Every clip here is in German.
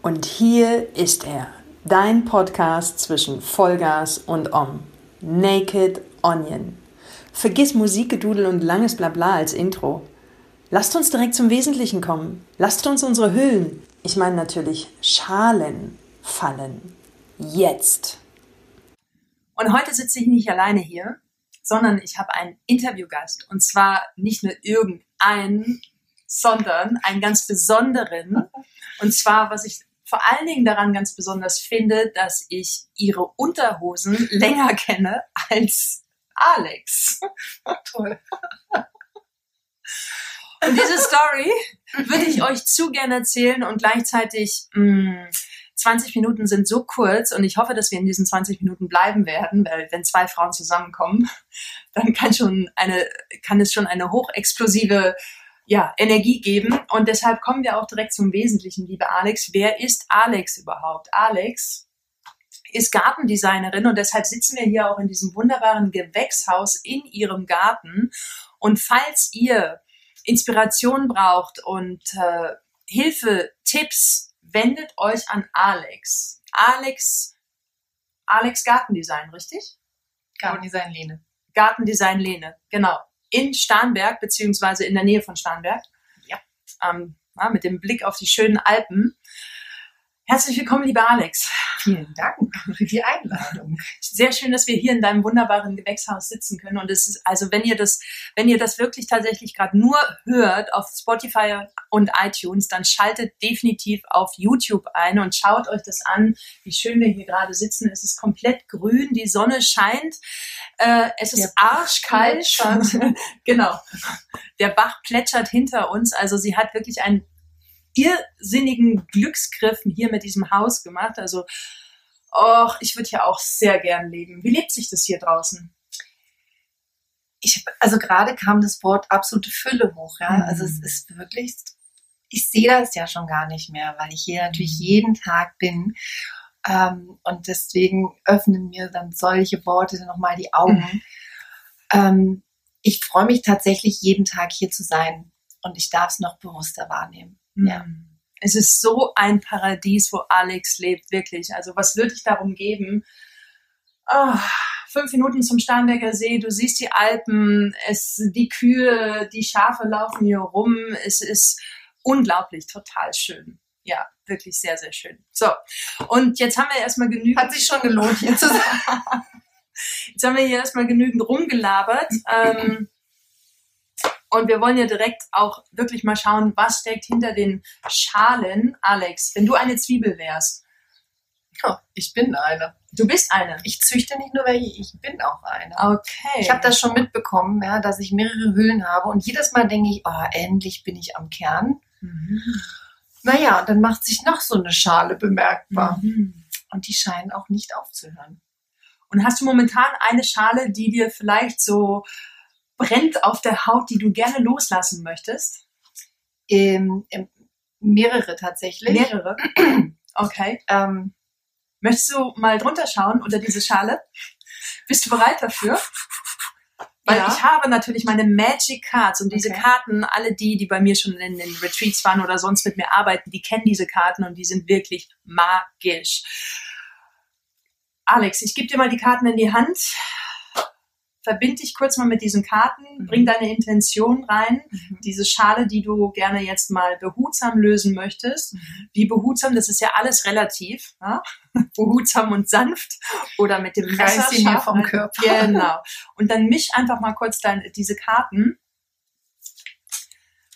Und hier ist er, dein Podcast zwischen Vollgas und Om. Naked Onion. Vergiss Musikgedudel und langes Blabla als Intro. Lasst uns direkt zum Wesentlichen kommen. Lasst uns unsere Hüllen, ich meine natürlich Schalen, fallen. Jetzt. Und heute sitze ich nicht alleine hier, sondern ich habe einen Interviewgast. Und zwar nicht nur irgendeinen, sondern einen ganz besonderen. Und zwar, was ich vor allen Dingen daran ganz besonders finde, dass ich ihre Unterhosen länger kenne als Alex. Toll. Und diese Story würde ich euch zu gerne erzählen und gleichzeitig mh, 20 Minuten sind so kurz und ich hoffe, dass wir in diesen 20 Minuten bleiben werden, weil wenn zwei Frauen zusammenkommen, dann kann schon eine, kann es schon eine hochexplosive ja, Energie geben. Und deshalb kommen wir auch direkt zum Wesentlichen, liebe Alex. Wer ist Alex überhaupt? Alex ist Gartendesignerin und deshalb sitzen wir hier auch in diesem wunderbaren Gewächshaus in ihrem Garten. Und falls ihr Inspiration braucht und äh, Hilfe, Tipps, wendet euch an Alex. Alex, Alex Gartendesign, richtig? Gartendesign Lene. Gartendesign Lene, genau. In Starnberg, beziehungsweise in der Nähe von Starnberg. Ja. Ähm, ja, mit dem Blick auf die schönen Alpen. Herzlich willkommen, lieber Alex. Vielen Dank für die Einladung. Sehr schön, dass wir hier in deinem wunderbaren Gewächshaus sitzen können. Und es ist, also wenn ihr das, wenn ihr das wirklich tatsächlich gerade nur hört auf Spotify und iTunes, dann schaltet definitiv auf YouTube ein und schaut euch das an, wie schön wir hier gerade sitzen. Es ist komplett grün, die Sonne scheint, äh, es ist arschkalt. genau. Der Bach plätschert hinter uns. Also sie hat wirklich ein irrsinnigen Glücksgriff hier mit diesem Haus gemacht. Also, och, ich würde hier auch sehr gern leben. Wie lebt sich das hier draußen? Ich, also gerade kam das Wort absolute Fülle hoch, ja. Mhm. Also es ist wirklich, ich sehe das ja schon gar nicht mehr, weil ich hier natürlich mhm. jeden Tag bin. Ähm, und deswegen öffnen mir dann solche Worte nochmal die Augen. Mhm. Ähm, ich freue mich tatsächlich jeden Tag hier zu sein und ich darf es noch bewusster wahrnehmen. Ja. Hm. Es ist so ein Paradies, wo Alex lebt, wirklich. Also was würde ich darum geben? Oh, fünf Minuten zum Starnberger See, du siehst die Alpen, es, die Kühe, die Schafe laufen hier rum. Es ist unglaublich, total schön. Ja, wirklich sehr, sehr schön. So, und jetzt haben wir erstmal genügend. Hat sich schon gelohnt, hier zu sein. jetzt haben wir hier erstmal genügend rumgelabert. ähm, und wir wollen ja direkt auch wirklich mal schauen, was steckt hinter den Schalen. Alex, wenn du eine Zwiebel wärst. Ja, ich bin eine. Du bist eine. Ich züchte nicht nur welche, ich bin auch eine. Okay. Ich habe das schon mitbekommen, ja, dass ich mehrere Hüllen habe und jedes Mal denke ich, oh, endlich bin ich am Kern. Mhm. Naja, dann macht sich noch so eine Schale bemerkbar. Mhm. Und die scheinen auch nicht aufzuhören. Und hast du momentan eine Schale, die dir vielleicht so brennt auf der Haut, die du gerne loslassen möchtest? Ähm, mehrere tatsächlich. Mehrere? Okay. Ähm, Möchtest du mal drunter schauen unter diese Schale? Bist du bereit dafür? Weil ja. ich habe natürlich meine Magic Cards und diese okay. Karten, alle die, die bei mir schon in den Retreats waren oder sonst mit mir arbeiten, die kennen diese Karten und die sind wirklich magisch. Alex, ich gebe dir mal die Karten in die Hand verbind dich kurz mal mit diesen Karten, mhm. bring deine Intention rein, mhm. diese Schale, die du gerne jetzt mal behutsam lösen möchtest. Mhm. Wie behutsam, das ist ja alles relativ, ja? behutsam und sanft oder mit dem Messer scharf, vom Körper. Genau. Und dann misch einfach mal kurz deine, diese Karten.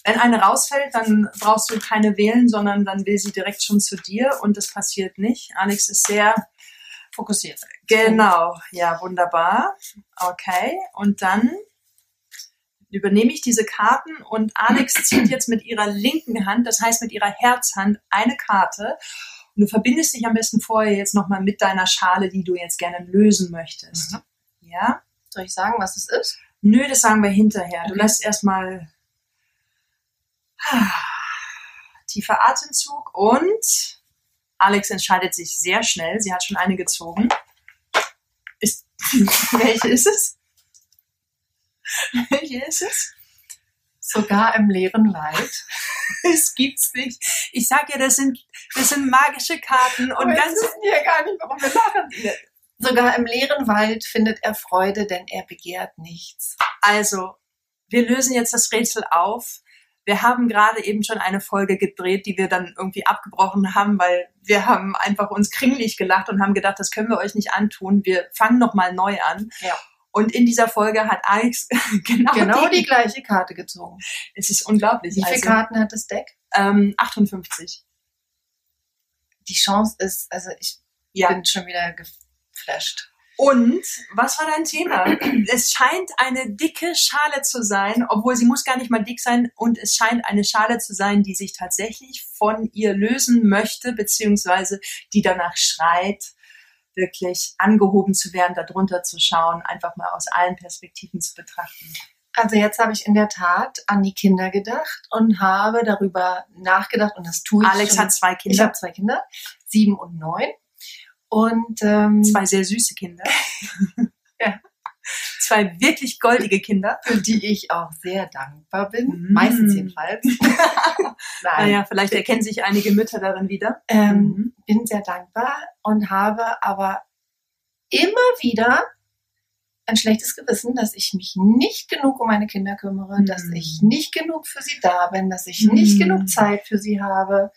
Wenn eine rausfällt, dann brauchst du keine wählen, sondern dann will sie direkt schon zu dir und das passiert nicht. Alex ist sehr fokussiert. Genau, ja, wunderbar. Okay, und dann übernehme ich diese Karten und Alex zieht jetzt mit ihrer linken Hand, das heißt mit ihrer Herzhand, eine Karte. Und du verbindest dich am besten vorher jetzt nochmal mit deiner Schale, die du jetzt gerne lösen möchtest. Mhm. Ja? Soll ich sagen, was es ist? Nö, das sagen wir hinterher. Okay. Du lässt erstmal tiefer Atemzug und Alex entscheidet sich sehr schnell. Sie hat schon eine gezogen. Ist, welche ist es? welche ist es? Sogar im leeren Wald. Es gibt's nicht. Ich sag ja, das sind, das sind magische Karten und Aber ganz. jetzt wissen ja gar nicht, warum wir lachen. Sogar im leeren Wald findet er Freude, denn er begehrt nichts. Also, wir lösen jetzt das Rätsel auf. Wir haben gerade eben schon eine Folge gedreht, die wir dann irgendwie abgebrochen haben, weil wir haben einfach uns kringlich gelacht und haben gedacht, das können wir euch nicht antun. Wir fangen nochmal neu an. Ja. Und in dieser Folge hat Alex genau, Genau die, die gleiche Karte gezogen. Es ist unglaublich. Wie viele also, Karten hat das Deck? Ähm, 58. Die Chance ist, also ich Ja. bin schon wieder geflasht. Und was war dein Thema? es scheint eine dicke Schale zu sein, obwohl sie muss gar nicht mal dick sein. Und es scheint eine Schale zu sein, die sich tatsächlich von ihr lösen möchte, beziehungsweise die danach schreit, wirklich angehoben zu werden, darunter zu schauen, einfach mal aus allen Perspektiven zu betrachten. Also jetzt habe ich in der Tat an die Kinder gedacht und habe darüber nachgedacht und das tue ich. Alex schon. hat zwei Ich Kinder, habe zwei Kinder, sieben und neun. Und ähm, zwei sehr süße Kinder. Ja. Zwei wirklich goldige Kinder. für die ich auch sehr dankbar bin. Mm. Meistens jedenfalls. Naja, vielleicht erkennen sich einige Mütter darin wieder. Ähm, Mhm. bin sehr dankbar und habe aber immer wieder ein schlechtes Gewissen, dass ich mich nicht genug um meine Kinder kümmere, Mhm. dass ich nicht genug für sie da bin, dass ich nicht Mhm. genug Zeit für sie habe.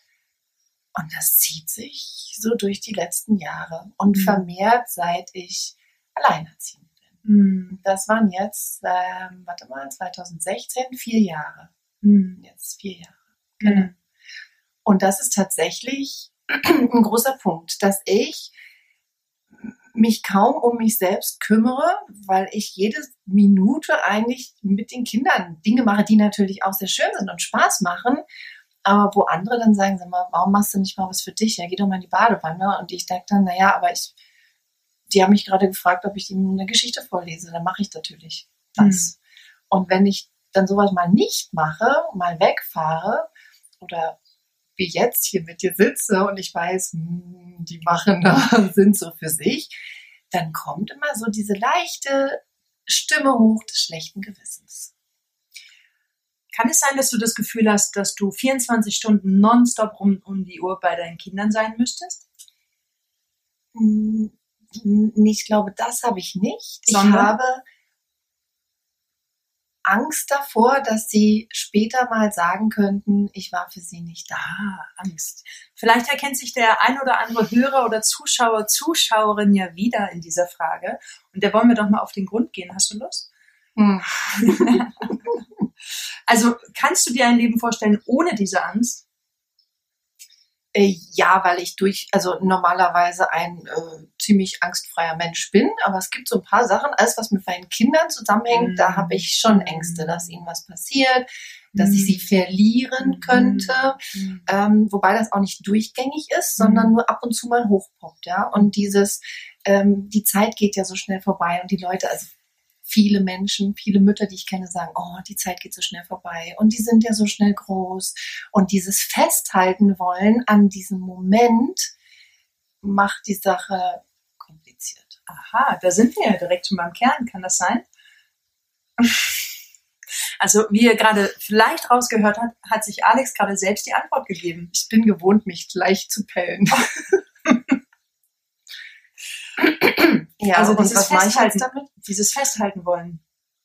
Und das zieht sich so durch die letzten Jahre und Mhm. vermehrt, seit ich alleinerziehend bin. Mhm. Das waren jetzt, ähm, warte mal, 2016, vier Jahre. Mhm. Jetzt vier Jahre. Genau. Und das ist tatsächlich ein großer Punkt, dass ich mich kaum um mich selbst kümmere, weil ich jede Minute eigentlich mit den Kindern Dinge mache, die natürlich auch sehr schön sind und Spaß machen. Aber wo andere dann sagen, sag mal, warum machst du nicht mal was für dich? Ja, geh doch mal in die Badewanne. Und ich denke dann, naja, aber ich, die haben mich gerade gefragt, ob ich ihnen eine Geschichte vorlese. Dann mache ich natürlich das. Und wenn ich dann sowas mal nicht mache, mal wegfahre oder wie jetzt hier mit dir sitze und ich weiß, hm, die machen da, sind so für sich, dann kommt immer so diese leichte Stimme hoch des schlechten Gewissens. Kann es sein, dass du das Gefühl hast, dass du 24 Stunden nonstop um, um die Uhr bei deinen Kindern sein müsstest? Hm, Ich glaube, das habe ich nicht. Ich Sondern? habe Angst davor, dass sie später mal sagen könnten, ich war für sie nicht da. Ah, Angst. Vielleicht erkennt sich der ein oder andere Hörer oder Zuschauer, Zuschauerin ja wieder in dieser Frage. Und der wollen wir doch mal auf den Grund gehen. Hast du Lust? Hm. Also kannst du dir ein Leben vorstellen ohne diese Angst? Äh, Ja, weil ich durch, also normalerweise ein äh, ziemlich angstfreier Mensch bin, aber es gibt so ein paar Sachen, alles was mit meinen Kindern zusammenhängt, Mhm. da habe ich schon Ängste, dass ihnen was passiert, dass ich sie verlieren könnte, Mhm. ähm, wobei das auch nicht durchgängig ist, sondern Mhm. nur ab und zu mal hochpoppt, ja. Und dieses, ähm, die Zeit geht ja so schnell vorbei und die Leute, also viele Menschen, viele Mütter, die ich kenne, sagen, oh, die Zeit geht so schnell vorbei und die sind ja so schnell groß. Und dieses Festhalten wollen an diesem Moment macht die Sache kompliziert. Aha, da sind wir ja direkt schon beim Kern. Kann das sein? Also, wie ihr gerade vielleicht rausgehört habt, hat sich Alex gerade selbst die Antwort gegeben. Ich bin gewohnt, mich gleich zu pellen. ja, Also dieses ich Festhalten. damit? Dieses Festhalten wollen.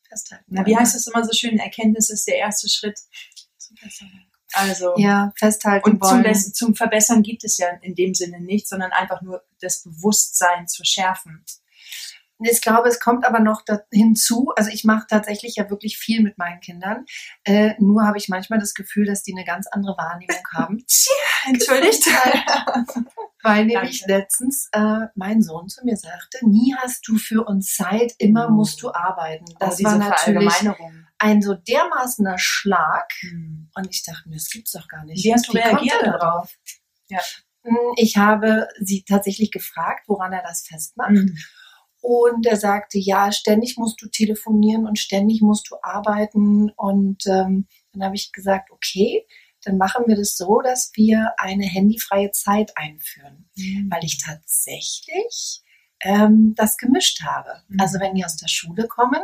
Festhalten. Na, wie heißt es immer so schön? Erkenntnis ist der erste Schritt. Also. Ja, festhalten Und zum, wollen. Bes- zum Verbessern gibt es ja in dem Sinne nichts, sondern einfach nur das Bewusstsein zu schärfen. Ich glaube, es kommt aber noch hinzu. Also ich mache tatsächlich ja wirklich viel mit meinen Kindern. Äh, nur habe ich manchmal das Gefühl, dass die eine ganz andere Wahrnehmung haben. Entschuldigt. Weil nämlich Danke. letztens äh, mein Sohn zu mir sagte, nie hast du für uns Zeit, immer Oh. musst du arbeiten. Das oh, war natürlich ein so dermaßener Schlag. Hm. Und ich dachte mir, das gibt's doch gar nicht. Wie hast du reagiert er darauf? Ja. Hm, Ich habe sie tatsächlich gefragt, woran er das festmacht. Hm. Und er sagte, ja, ständig musst du telefonieren und ständig musst du arbeiten. Und ähm, dann habe ich gesagt, okay, dann machen wir das so, dass wir eine handyfreie Zeit einführen, weil ich tatsächlich ähm, das gemischt habe. Mhm. Also wenn die aus der Schule kommen,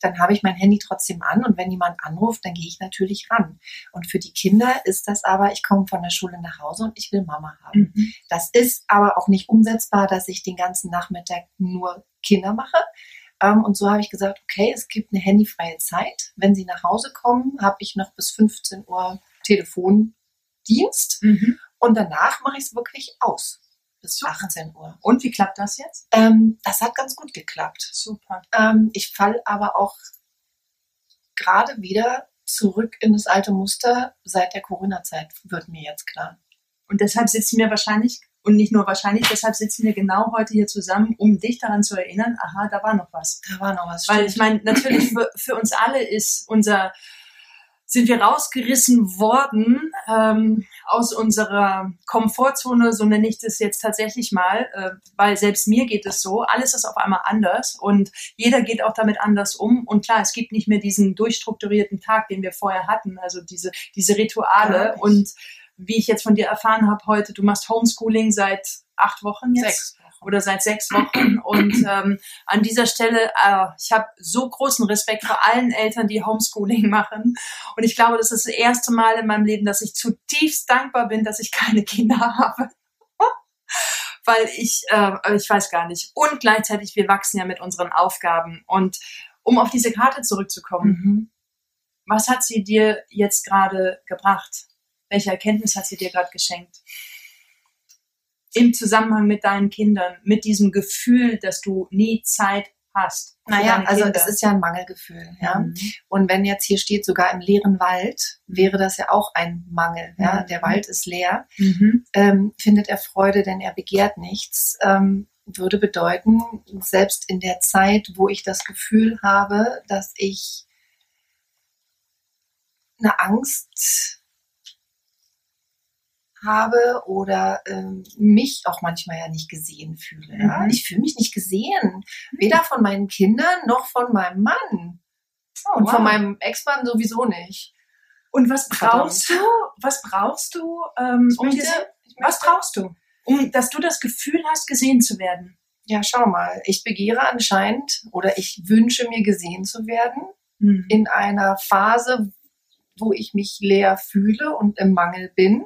dann habe ich mein Handy trotzdem an und wenn jemand anruft, dann gehe ich natürlich ran. Und für die Kinder ist das aber, ich komme von der Schule nach Hause und ich will Mama haben. Mhm. Das ist aber auch nicht umsetzbar, dass ich den ganzen Nachmittag nur Kinder mache. Ähm, und so habe ich gesagt, okay, es gibt eine handyfreie Zeit. Wenn sie nach Hause kommen, habe ich noch bis 15 Uhr Telefondienst Mhm. und danach mache ich es wirklich aus. Bis Super. 18 Uhr. Und wie klappt das jetzt? Ähm, das hat ganz gut geklappt. Super. Ähm, ich falle aber auch gerade wieder zurück in das alte Muster seit der Corona-Zeit, wird mir jetzt klar. Und deshalb sitzen wir wahrscheinlich, und nicht nur wahrscheinlich, deshalb sitzen wir genau heute hier zusammen, um dich daran zu erinnern, aha, da war noch was. Da war noch was. Weil ich meine, natürlich für, für uns alle ist unser, sind wir rausgerissen worden ähm, aus unserer Komfortzone, so nenne ich das jetzt tatsächlich mal, äh, weil selbst mir geht es so, alles ist auf einmal anders und jeder geht auch damit anders um. Und klar, es gibt nicht mehr diesen durchstrukturierten Tag, den wir vorher hatten, also diese, diese Rituale. nicht. Und wie ich jetzt von dir erfahren habe heute, du machst Homeschooling seit acht Wochen jetzt Sechs Wochen. Oder seit sechs Wochen. Und ähm, an dieser Stelle, äh, ich habe so großen Respekt vor allen Eltern, die Homeschooling machen. Und ich glaube, das ist das erste Mal in meinem Leben, dass ich zutiefst dankbar bin, dass ich keine Kinder habe. Weil ich, äh, ich weiß gar nicht. Und gleichzeitig, wir wachsen ja mit unseren Aufgaben. Und um auf diese Karte zurückzukommen, Mhm. was hat sie dir jetzt gerade gebracht? Welche Erkenntnis hat sie dir gerade geschenkt? Im Zusammenhang mit deinen Kindern, mit diesem Gefühl, dass du nie Zeit hast. Naja, also Kinder. es ist ja ein Mangelgefühl, ja. Mhm. Und wenn jetzt hier steht, sogar im leeren Wald, wäre das ja auch ein Mangel, ja. Mhm. Der Wald ist leer. Mhm. ähm, findet er Freude, denn er begehrt nichts, ähm, würde bedeuten, selbst in der Zeit, wo ich das Gefühl habe, dass ich eine Angst habe oder ähm, mich auch manchmal ja nicht gesehen fühle. Ja? Mhm. Ich fühle mich nicht gesehen, weder von meinen Kindern noch von meinem Mann Oh, und wow. von meinem Ex-Mann sowieso nicht. Und was Verdammt. brauchst du? Was brauchst du? Ähm, um diese, was brauchst du? Um, dass du das Gefühl hast, gesehen zu werden. Ja, schau mal, ich begehre anscheinend oder ich wünsche mir gesehen zu werden Mhm. in einer Phase, wo ich mich leer fühle und im Mangel bin.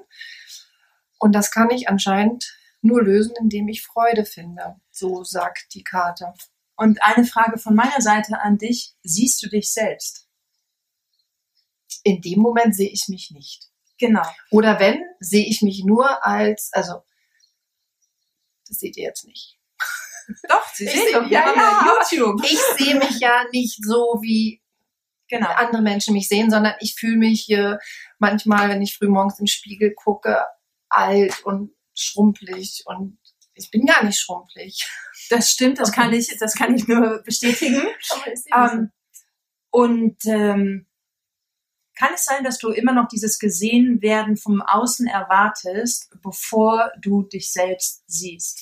Und das kann ich anscheinend nur lösen, indem ich Freude finde. So sagt die Karte. Und eine Frage von meiner Seite an dich. Siehst du dich selbst? In dem Moment sehe ich mich nicht. Genau. Oder wenn, sehe ich mich nur als, also, das seht ihr jetzt nicht. Doch, sie Ich sehen seh- doch, ja. ja YouTube. Ich sehe mich ja nicht so, wie Genau. andere Menschen mich sehen, sondern ich fühle mich hier manchmal, wenn ich früh morgens im Spiegel gucke, alt und schrumpelig und ich bin gar nicht schrumpelig. Das stimmt, das kann ich, das kann ich nur bestätigen. Ähm, und ähm, kann es sein, dass du immer noch dieses Gesehenwerden vom Außen erwartest, bevor du dich selbst siehst?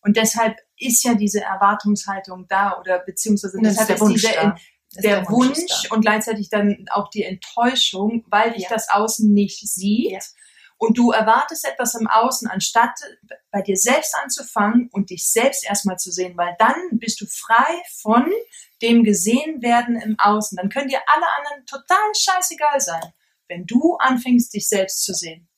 Und deshalb ist ja diese Erwartungshaltung da oder beziehungsweise deshalb ist der Wunsch diese, da. Das ist der, Wunsch, ist da. und gleichzeitig dann auch die Enttäuschung, weil dich Ja. das Außen nicht sieht. Ja. Und du erwartest etwas im Außen, anstatt bei dir selbst anzufangen und dich selbst erstmal zu sehen, weil dann bist du frei von dem Gesehenwerden im Außen. Dann können dir alle anderen total scheißegal sein, wenn du anfängst, dich selbst zu sehen.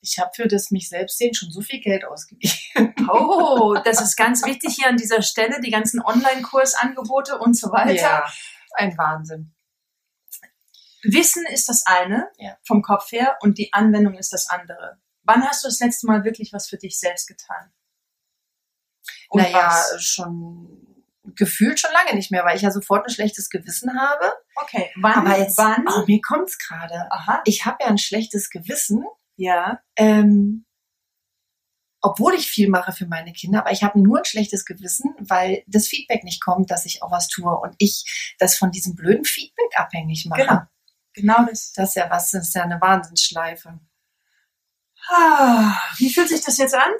Ich habe für das mich selbst sehen schon so viel Geld ausgegeben. Oh, das ist ganz wichtig hier an dieser Stelle, die ganzen Online-Kursangebote und so weiter. ein Wahnsinn. Wissen ist das eine Ja. vom Kopf her und die Anwendung ist das andere. Wann hast du das letzte Mal wirklich was für dich selbst getan? Und naja, was? schon gefühlt schon lange nicht mehr, weil ich ja sofort ein schlechtes Gewissen habe. Okay, wann? Aber jetzt, wann? oh, mir kommt's gerade. Aha, Ich habe ja ein schlechtes Gewissen, ja. ähm, obwohl ich viel mache für meine Kinder, aber ich habe nur ein schlechtes Gewissen, weil das Feedback nicht kommt, dass ich auch was tue und ich das von diesem blöden Feedback abhängig mache. Genau. Genau das. Das ist ja was, das ist ja eine Wahnsinnsschleife. Ah, Wie fühlt sich das jetzt an?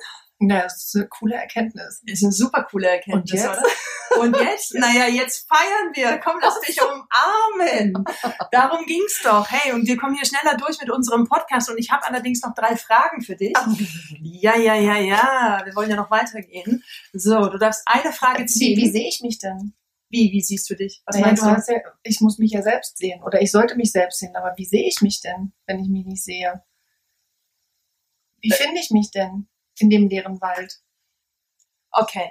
Ja, das ist eine coole Erkenntnis. Ist eine super coole Erkenntnis, Und jetzt? oder? Und jetzt? Naja, jetzt feiern wir. Komm, lass dich umarmen. Darum ging's doch. Hey, und wir kommen hier schneller durch mit unserem Podcast. Und ich habe allerdings noch drei Fragen für dich. Ja, ja, ja, ja. Wir wollen ja noch weitergehen. So, du darfst eine Frage Wie, ziehen. wie sehe ich mich denn? Wie, wie siehst du dich? Was naja, meinst du? Hast ja, ich muss mich ja selbst sehen oder ich sollte mich selbst sehen, aber wie sehe ich mich denn, wenn ich mich nicht sehe? Wie äh. finde ich mich denn in dem leeren Wald? Okay.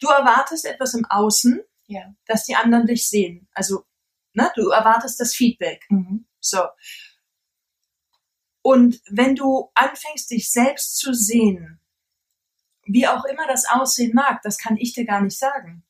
Du erwartest etwas im Außen, ja. dass die anderen dich sehen. Also, ne, du erwartest das Feedback. Mhm. So. Und wenn du anfängst, dich selbst zu sehen, wie auch immer das aussehen mag, das kann ich dir gar nicht sagen.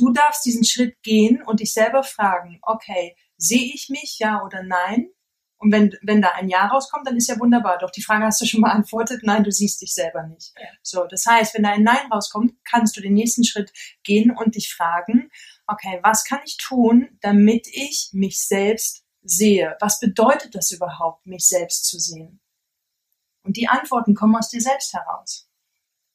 Du darfst diesen Schritt gehen und dich selber fragen, okay, sehe ich mich, ja oder nein? Und wenn, wenn da ein Ja rauskommt, dann ist ja wunderbar. Doch die Frage hast du schon beantwortet. Nein, du siehst dich selber nicht. Ja. So, das heißt, wenn da ein Nein rauskommt, kannst du den nächsten Schritt gehen und dich fragen, okay, was kann ich tun, damit ich mich selbst sehe? Was bedeutet das überhaupt, mich selbst zu sehen? Und die Antworten kommen aus dir selbst heraus.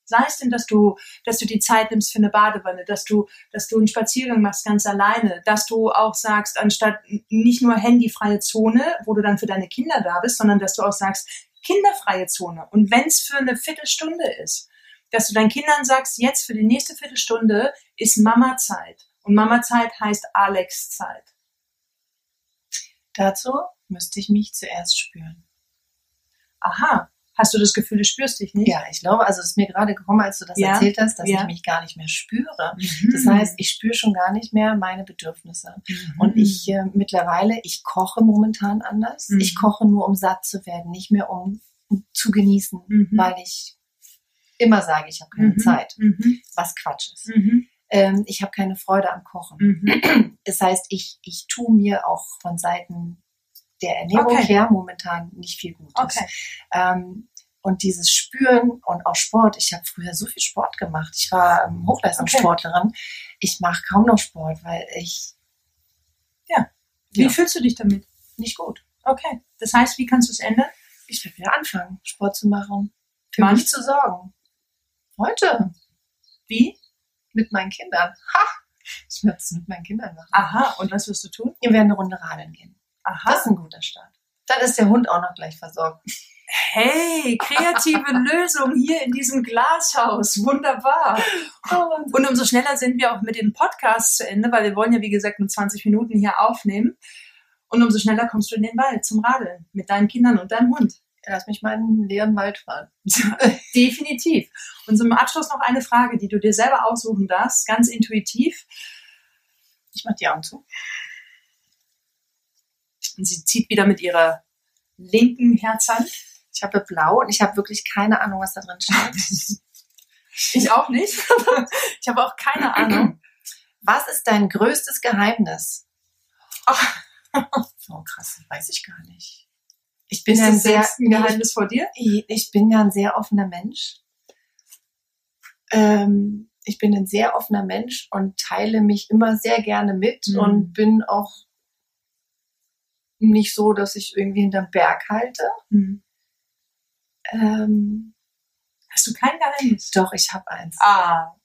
Sei es denn, dass du, dass du die Zeit nimmst für eine Badewanne, dass du, dass du einen Spaziergang machst ganz alleine, dass du auch sagst, anstatt nicht nur handyfreie Zone, wo du dann für deine Kinder da bist, sondern dass du auch sagst, kinderfreie Zone. Und wenn es für eine Viertelstunde ist, dass du deinen Kindern sagst, jetzt für die nächste Viertelstunde ist Mama-Zeit. Und Mama-Zeit heißt Alex-Zeit. Dazu müsste ich mich zuerst spüren. Aha, Hast du das Gefühl, du spürst dich nicht? Ja, ich glaube, also es ist mir gerade gekommen, als du das ja? erzählt hast, dass ja. ich mich gar nicht mehr spüre. Mhm. Das heißt, ich spüre schon gar nicht mehr meine Bedürfnisse. Mhm. Und ich äh, mittlerweile, ich koche momentan anders. Mhm. Ich koche nur, um satt zu werden, nicht mehr um, um zu genießen, mhm. weil ich immer sage, ich habe keine mhm. Zeit. Mhm. Was Quatsch ist. Ähm, ich habe keine Freude am Kochen. Das heißt, ich, ich tue mir auch von Seiten der Ernährung okay. her momentan nicht viel Gutes. Okay. Ähm, und dieses Spüren und auch Sport. Ich habe früher so viel Sport gemacht. Ich war ähm, Hochleistungssportlerin. Okay. Ich mache kaum noch Sport, weil ich. Ja. Wie ja. fühlst du dich damit? Nicht gut. Okay. Das heißt, wie kannst du es ändern? Ich werde wieder anfangen, Sport zu machen. Für Mann? mich zu sorgen. Heute. Wie? Mit meinen Kindern. Ha! Ich werde es mit meinen Kindern machen. Aha. Und was wirst du tun? Wir werden eine Runde radeln gehen. Aha. Das ist ein guter Start. Dann ist der Hund auch noch gleich versorgt. Hey, kreative Lösung hier in diesem Glashaus. Wunderbar. Und umso schneller sind wir auch mit dem Podcast zu Ende, weil wir wollen ja, wie gesagt, nur 20 Minuten hier aufnehmen. Und umso schneller kommst du in den Wald zum Radeln mit deinen Kindern und deinem Hund. Lass mich mal in den leeren Wald fahren. Definitiv. Und zum Abschluss noch eine Frage, die du dir selber aussuchen darfst, ganz intuitiv. Ich mach die Augen zu. Und sie zieht wieder mit ihrer linken Herzhand. Ich habe blau und ich habe wirklich keine Ahnung, was da drin steht. ich auch nicht. ich habe auch keine Ahnung. Was ist dein größtes Geheimnis? Ach. Oh, krass, weiß ich gar nicht. Ich bin ist ja ein sehr ein Geheimnis vor dir. Ich, ich, bin ja ein sehr offener Mensch. Ähm, ich bin ein sehr offener Mensch und teile mich immer sehr gerne mit mhm. und bin auch nicht so, dass ich irgendwie hinterm Berg halte. Hm. Ähm, Hast du kein Geheimnis? Doch, ich habe eins. Ah,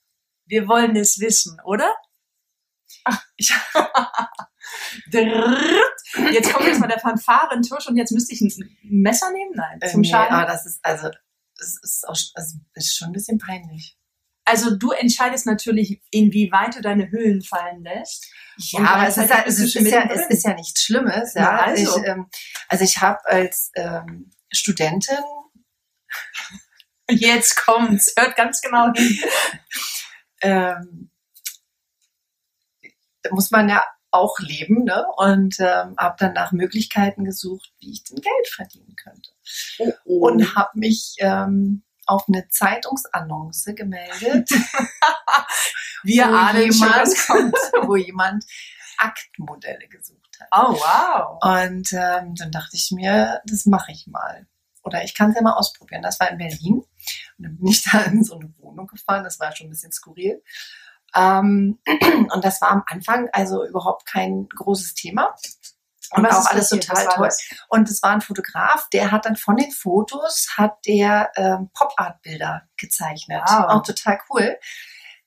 wir wollen es wissen, oder? Ach, ich jetzt kommt jetzt mal der Fanfarentusch und jetzt müsste ich ein Messer nehmen? Nein, zum äh, nee, Schaden. Aber das ist also, es ist, auch, also, ist schon ein bisschen peinlich. Also du entscheidest natürlich, inwieweit du deine Hüllen fallen lässt. Ja, aber es ist, ja, es, ist ja, es ist ja nichts Schlimmes. Ja, ja also. ich, ähm, also ich habe als ähm, Studentin Jetzt kommt's, hört ganz genau hin. ähm, da muss man ja auch leben, ne? Und ähm, habe dann nach Möglichkeiten gesucht, wie ich denn Geld verdienen könnte. Oh, oh. Und habe mich ähm, auf eine Zeitungsannonce gemeldet. Wir wo ahnen jemand, schon, wo jemand Aktmodelle gesucht hat. Oh, wow. Und ähm, dann dachte ich mir, das mache ich mal. Oder ich kann es ja mal ausprobieren. Das war in Berlin. Und dann bin ich da in so eine Wohnung gefahren. Das war schon ein bisschen skurril. Ähm, und das war am Anfang also überhaupt kein großes Thema. Und auch alles total toll. Das? Und es war ein Fotograf, der hat dann von den Fotos hat der ähm, Pop-Art-Bilder gezeichnet. Wow. Auch total cool.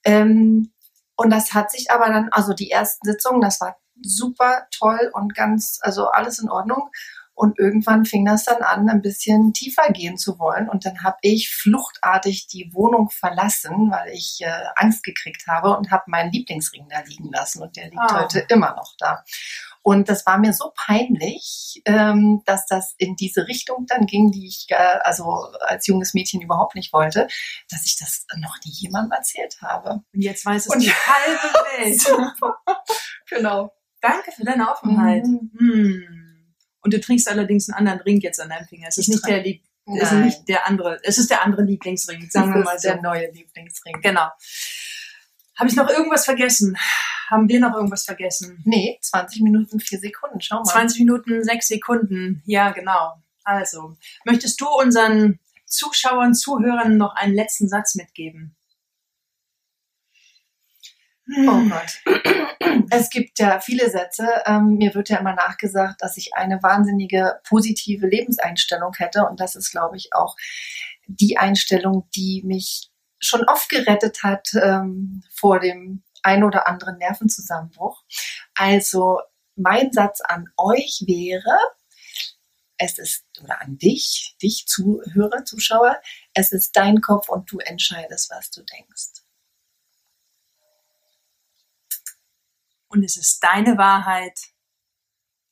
Ähm, und das hat sich aber dann, also die ersten Sitzungen, das war super toll und ganz, also alles in Ordnung. Und irgendwann fing das dann an, ein bisschen tiefer gehen zu wollen. Und dann habe ich fluchtartig die Wohnung verlassen, weil ich äh, Angst gekriegt habe und habe meinen Lieblingsring da liegen lassen. Und der liegt Oh. heute immer noch da. Und das war mir so peinlich, ähm, dass das in diese Richtung dann ging, die ich äh, also als junges Mädchen überhaupt nicht wollte, dass ich das noch nie jemandem erzählt habe. Und jetzt weiß es Und- die halbe Welt. Genau. Danke für deine Offenheit. Mhm. Hm. Und du trinkst allerdings einen anderen Ring jetzt an deinem Finger. Es ist Ich nicht der, Lieb es ist nicht der andere. Es ist der andere Lieblingsring, sagen wir mal so. der neue Lieblingsring. Genau. Habe ich noch irgendwas vergessen? Haben wir noch irgendwas vergessen? Nee, 20 Minuten, 4 Sekunden, schau mal. 20 Minuten, 6 Sekunden. Ja, genau. Also, möchtest du unseren Zuschauern, Zuhörern noch einen letzten Satz mitgeben? Oh Gott. Es gibt ja viele Sätze. Ähm, mir wird ja immer nachgesagt, dass ich eine wahnsinnige positive Lebenseinstellung hätte. Und das ist, glaube ich, auch die Einstellung, die mich schon oft gerettet hat ähm, vor dem ein oder anderen Nervenzusammenbruch. Also mein Satz an euch wäre, es ist, oder an dich, dich Zuhörer, Zuschauer, es ist dein Kopf und du entscheidest, was du denkst. Und es ist deine Wahrheit.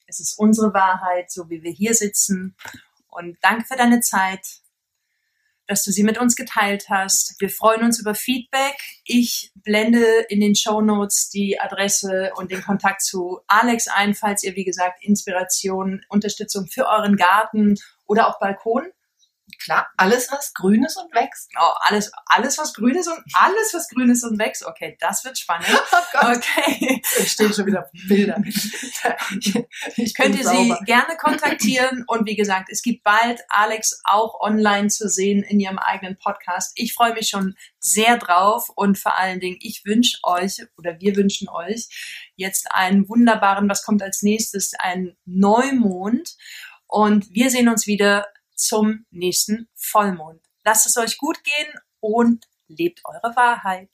Es ist unsere Wahrheit, so wie wir hier sitzen. Und danke für deine Zeit, dass du sie mit uns geteilt hast. Wir freuen uns über Feedback. Ich blende in den Show Notes die Adresse und den Kontakt zu Alex ein, falls ihr, wie gesagt, Inspiration, Unterstützung für euren Garten oder auch Balkon Klar, alles, was grün ist und wächst. Oh, alles, alles was grün ist und alles was grün ist und wächst. Okay, das wird spannend. Oh Okay. es stehen schon wieder Bilder. ich Könnt bin ihr sie sauber. gerne kontaktieren und wie gesagt, es gibt bald Alex auch online zu sehen in ihrem eigenen Podcast. Ich freue mich schon sehr drauf und vor allen Dingen, ich wünsche euch oder wir wünschen euch jetzt einen wunderbaren, was kommt als nächstes, einen Neumond und wir sehen uns wieder zum nächsten Vollmond. Lasst es euch gut gehen und lebt eure Wahrheit.